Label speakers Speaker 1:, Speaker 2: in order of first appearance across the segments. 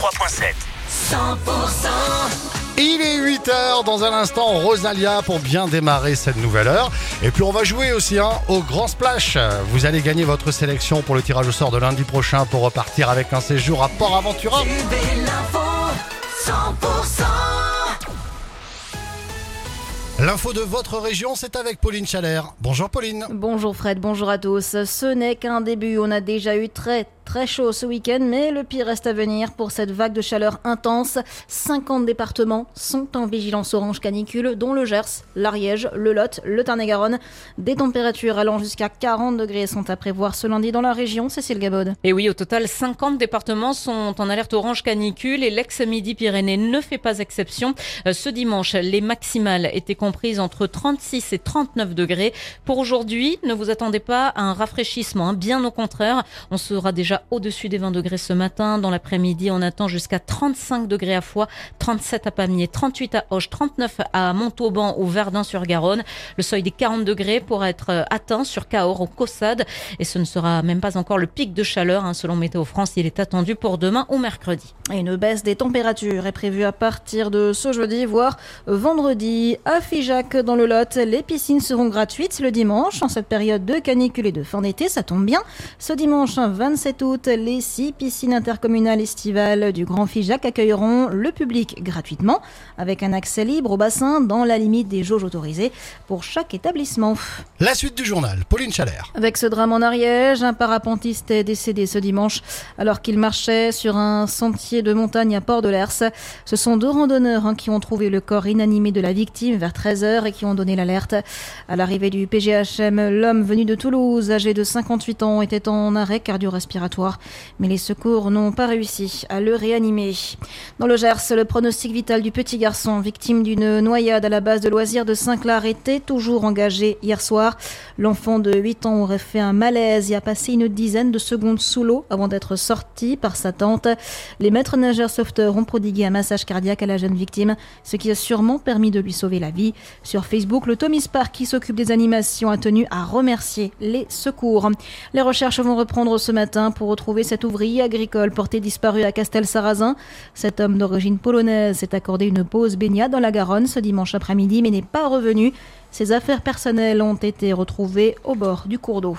Speaker 1: 3.7
Speaker 2: Il est 8h dans un instant, Rosalia pour bien démarrer cette nouvelle heure. Et puis on va jouer aussi hein, au Grand Splash. Vous allez gagner votre sélection pour le tirage au sort de lundi prochain pour repartir avec un séjour à Port Aventura. L'info de votre région, c'est avec Pauline Chalère. Bonjour Pauline.
Speaker 3: Bonjour Fred, bonjour à tous. Ce n'est qu'un début, on a déjà eu très Très chaud ce week-end, mais le pire reste à venir pour cette vague de chaleur intense. 50 départements sont en vigilance orange canicule, dont le Gers, l'Ariège, le Lot, le Tarn-et-Garonne. Des températures allant jusqu'à 40 degrés sont à prévoir ce lundi dans la région. Cécile Gabod.
Speaker 4: Et oui, au total, 50 départements sont en alerte orange canicule et l'ex-Midi-Pyrénées ne fait pas exception. Euh, ce dimanche, les maximales étaient comprises entre 36 et 39 degrés. Pour aujourd'hui, ne vous attendez pas à un rafraîchissement, hein. bien au contraire. On sera déjà au-dessus des 20 degrés ce matin. Dans l'après-midi, on attend jusqu'à 35 degrés à Foix, 37 à Pamiers, 38 à Hoche, 39 à Montauban ou Verdun-sur-Garonne. Le seuil des 40 degrés pourra être euh, atteint sur Cahors au Caussade et ce ne sera même pas encore le pic de chaleur. Hein, selon Météo France, il est attendu pour demain ou mercredi.
Speaker 3: une baisse des températures est prévue à partir de ce jeudi, voire vendredi. À Figeac, dans le Lot, les piscines seront gratuites le dimanche. En cette période de canicule et de fin d'été, ça tombe bien. Ce dimanche 27 août, les six piscines intercommunales estivales du Grand Figeac accueilleront le public gratuitement, avec un accès libre au bassin dans la limite des jauges autorisées pour chaque établissement.
Speaker 2: La suite du journal, Pauline Chalère.
Speaker 3: Avec ce drame en Ariège, un parapentiste est décédé ce dimanche alors qu'il marchait sur un sentier de montagne à Port de l'Ers. Ce sont deux randonneurs hein, qui ont trouvé le corps inanimé de la victime vers 13h et qui ont donné l'alerte. À l'arrivée du PGHM, l'homme venu de Toulouse, âgé de 58 ans, était en arrêt cardio-respiratoire mais les secours n'ont pas réussi à le réanimer. Dans le Gers, le pronostic vital du petit garçon, victime d'une noyade à la base de loisirs de Saint-Clar, était toujours engagé hier soir. L'enfant de 8 ans aurait fait un malaise et a passé une dizaine de secondes sous l'eau avant d'être sorti par sa tante. Les maîtres nageurs sauveteurs ont prodigué un massage cardiaque à la jeune victime, ce qui a sûrement permis de lui sauver la vie. Sur Facebook, le Tommy Spark qui s'occupe des animations a tenu à remercier les secours. Les recherches vont reprendre ce matin pour retrouver cet ouvrier agricole porté disparu à Castel-Sarrazin. Cet homme d'origine polonaise s'est accordé une pause baignade dans la Garonne ce dimanche après-midi mais n'est pas revenu. Ses affaires personnelles ont été retrouvées au bord du cours d'eau.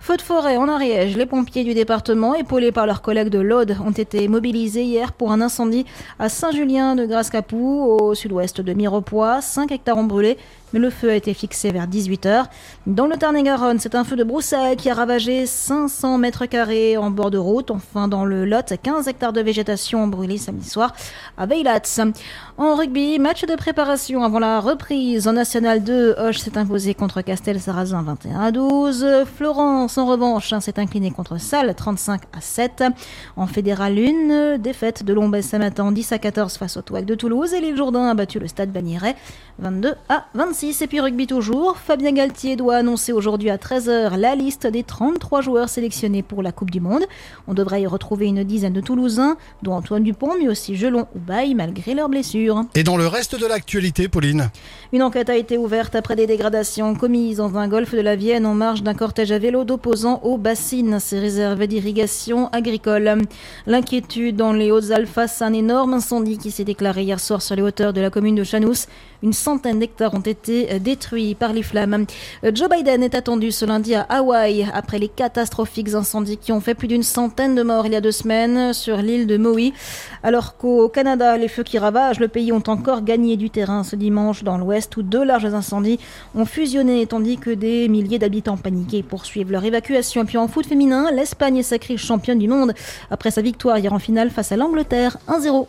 Speaker 3: Feu de forêt en Ariège, les pompiers du département, épaulés par leurs collègues de l'Aude, ont été mobilisés hier pour un incendie à Saint-Julien de Grasse-Capou, au sud-ouest de Mirepoix. 5 hectares ont brûlé, mais le feu a été fixé vers 18h. Dans le Tarn-et-Garonne, c'est un feu de broussailles qui a ravagé 500 mètres carrés en bord de route. Enfin, dans le Lot, 15 hectares de végétation ont brûlé samedi soir à Veilats. En rugby, match de préparation avant la reprise en National 2 Hoche s'est imposé contre Castel-Sarrazin 21 à 12. Florence, en revanche, hein, s'est incliné contre Salle 35 à 7. En fédéral 1, défaite de Lombez ce matin 10 à 14 face au Touac de Toulouse. Et l'île Jourdain a battu le stade Bagnéret 22 à 26. Et puis rugby toujours. Fabien Galtier doit annoncer aujourd'hui à 13h la liste des 33 joueurs sélectionnés pour la Coupe du Monde. On devrait y retrouver une dizaine de Toulousains, dont Antoine Dupont, mais aussi Gelon ou Baye, malgré leurs blessures.
Speaker 2: Et dans le reste de l'actualité, Pauline?
Speaker 3: Une enquête a été ouverte après des dégradations commises dans un golfe de la Vienne en marge d'un cortège à vélo d'opposants aux bassines, ces réserves d'irrigation agricole. L'inquiétude dans les Hautes-Alpes face à un énorme incendie qui s'est déclaré hier soir sur les hauteurs de la commune de Chanous. Une centaine d'hectares ont été détruits par les flammes. Joe Biden est attendu ce lundi à Hawaï après les catastrophiques incendies qui ont fait plus d'une centaine de morts il y a deux semaines sur l'île de Maui. Alors qu'au Canada, les feux qui ravagent le pays ont encore gagné du terrain ce dimanche dans l'ouest où deux larges incendies ont fusionné tandis que des milliers d'habitants paniqués poursuivent leur évacuation. Et puis en foot féminin, l'Espagne est sacrée championne du monde après sa victoire hier en finale face à l'Angleterre 1-0.